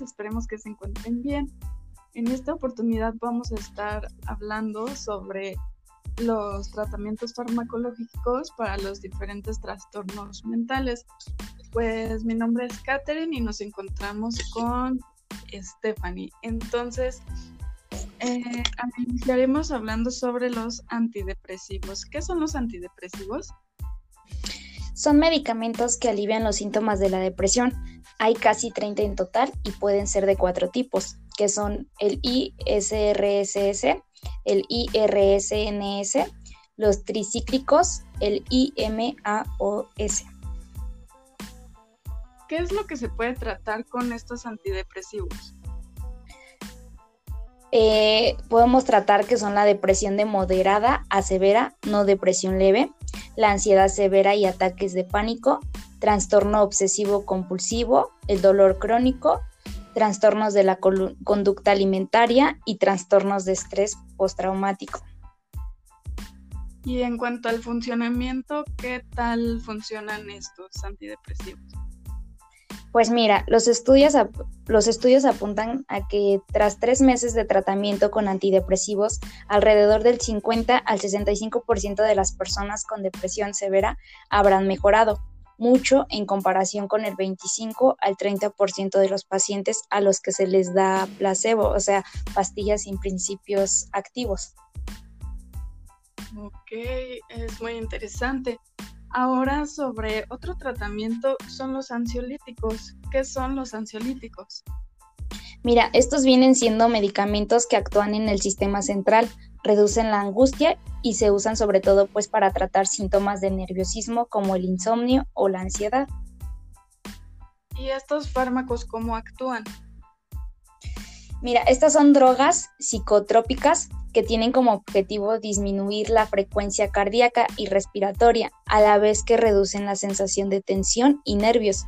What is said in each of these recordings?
Esperemos que se encuentren bien. En esta oportunidad vamos a estar hablando sobre los tratamientos farmacológicos para los diferentes trastornos mentales. Pues mi nombre es Katherine y nos encontramos con Stephanie. Entonces, eh, iniciaremos hablando sobre los antidepresivos. ¿Qué son los antidepresivos? Son medicamentos que alivian los síntomas de la depresión. Hay casi 30 en total y pueden ser de cuatro tipos, que son el ISRSS, el IRSNS, los tricíclicos, el IMAOS. ¿Qué es lo que se puede tratar con estos antidepresivos? Eh, podemos tratar que son la depresión de moderada a severa, no depresión leve, la ansiedad severa y ataques de pánico, trastorno obsesivo compulsivo, el dolor crónico, trastornos de la conducta alimentaria y trastornos de estrés postraumático. Y en cuanto al funcionamiento, ¿qué tal funcionan estos antidepresivos? Pues mira, los estudios, los estudios apuntan a que tras tres meses de tratamiento con antidepresivos, alrededor del 50 al 65% de las personas con depresión severa habrán mejorado, mucho en comparación con el 25 al 30% de los pacientes a los que se les da placebo, o sea, pastillas sin principios activos. Ok, es muy interesante. Ahora sobre otro tratamiento son los ansiolíticos. ¿Qué son los ansiolíticos? Mira, estos vienen siendo medicamentos que actúan en el sistema central, reducen la angustia y se usan sobre todo pues para tratar síntomas de nerviosismo como el insomnio o la ansiedad. ¿Y estos fármacos cómo actúan? Mira, estas son drogas psicotrópicas que tienen como objetivo disminuir la frecuencia cardíaca y respiratoria, a la vez que reducen la sensación de tensión y nervios.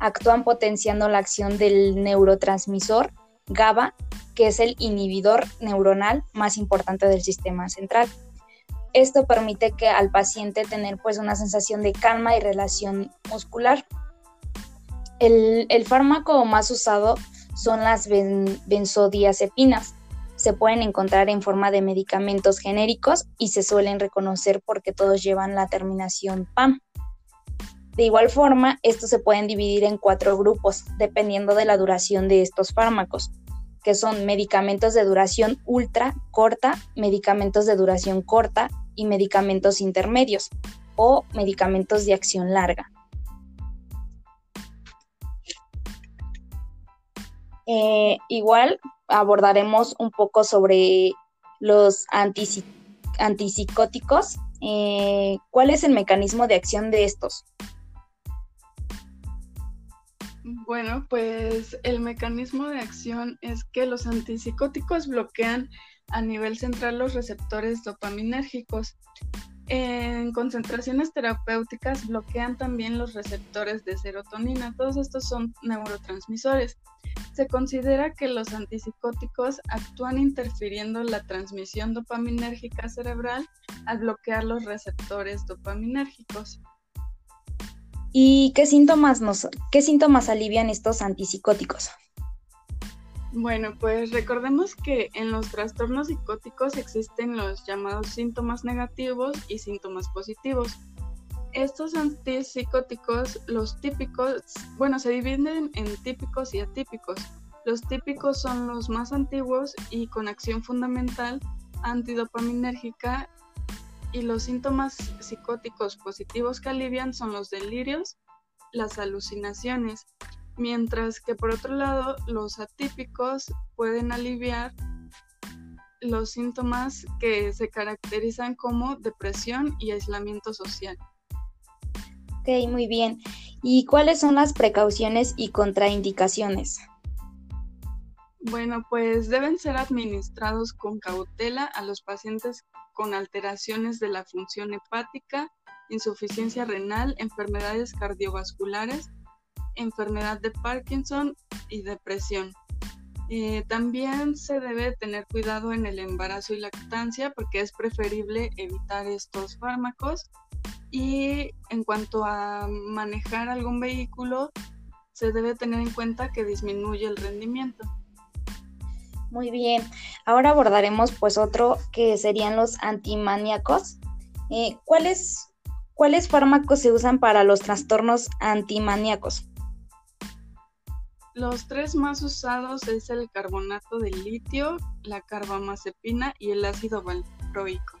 Actúan potenciando la acción del neurotransmisor GABA, que es el inhibidor neuronal más importante del sistema central. Esto permite que al paciente tener pues una sensación de calma y relación muscular. El, el fármaco más usado son las benzodiazepinas. Se pueden encontrar en forma de medicamentos genéricos y se suelen reconocer porque todos llevan la terminación PAM. De igual forma, estos se pueden dividir en cuatro grupos, dependiendo de la duración de estos fármacos, que son medicamentos de duración ultra corta, medicamentos de duración corta y medicamentos intermedios o medicamentos de acción larga. Eh, igual abordaremos un poco sobre los antipsicóticos. Eh, ¿Cuál es el mecanismo de acción de estos? Bueno, pues el mecanismo de acción es que los antipsicóticos bloquean a nivel central los receptores dopaminérgicos en concentraciones terapéuticas bloquean también los receptores de serotonina. Todos estos son neurotransmisores. Se considera que los antipsicóticos actúan interfiriendo la transmisión dopaminérgica cerebral al bloquear los receptores dopaminérgicos. ¿Y qué síntomas, nos, qué síntomas alivian estos antipsicóticos? Bueno, pues recordemos que en los trastornos psicóticos existen los llamados síntomas negativos y síntomas positivos. Estos antipsicóticos, los típicos, bueno, se dividen en típicos y atípicos. Los típicos son los más antiguos y con acción fundamental antidopaminérgica y los síntomas psicóticos positivos que alivian son los delirios, las alucinaciones, mientras que por otro lado los atípicos pueden aliviar los síntomas que se caracterizan como depresión y aislamiento social. Ok, muy bien. ¿Y cuáles son las precauciones y contraindicaciones? Bueno, pues deben ser administrados con cautela a los pacientes con alteraciones de la función hepática, insuficiencia renal, enfermedades cardiovasculares, enfermedad de Parkinson y depresión. Eh, también se debe tener cuidado en el embarazo y lactancia porque es preferible evitar estos fármacos. Y en cuanto a manejar algún vehículo, se debe tener en cuenta que disminuye el rendimiento. Muy bien, ahora abordaremos pues otro que serían los antimaníacos. Eh, ¿cuáles, ¿Cuáles fármacos se usan para los trastornos antimaníacos? Los tres más usados es el carbonato de litio, la carbamazepina y el ácido valproico.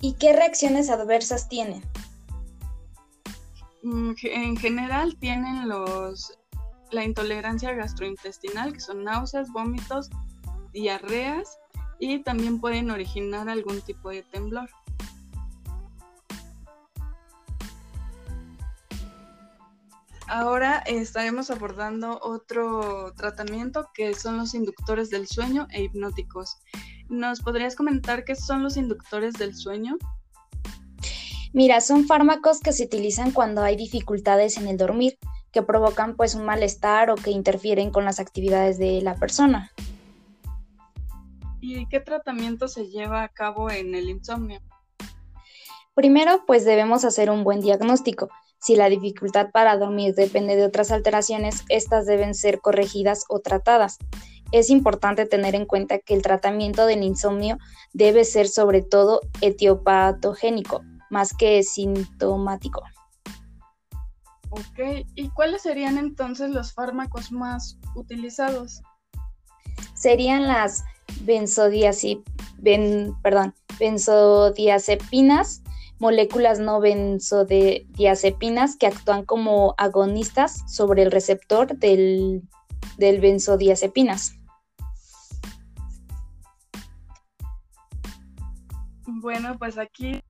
¿Y qué reacciones adversas tienen? Mm, en general tienen los la intolerancia gastrointestinal, que son náuseas, vómitos, diarreas y también pueden originar algún tipo de temblor. Ahora estaremos abordando otro tratamiento que son los inductores del sueño e hipnóticos. ¿Nos podrías comentar qué son los inductores del sueño? Mira, son fármacos que se utilizan cuando hay dificultades en el dormir, que provocan pues un malestar o que interfieren con las actividades de la persona. ¿Y qué tratamiento se lleva a cabo en el insomnio? Primero, pues debemos hacer un buen diagnóstico. Si la dificultad para dormir depende de otras alteraciones, estas deben ser corregidas o tratadas. Es importante tener en cuenta que el tratamiento del insomnio debe ser sobre todo etiopatogénico, más que sintomático. Ok, ¿y cuáles serían entonces los fármacos más utilizados? Serían las perdón, benzodiazepinas, moléculas no benzodiazepinas que actúan como agonistas sobre el receptor del, del benzodiazepinas. Bueno, pues aquí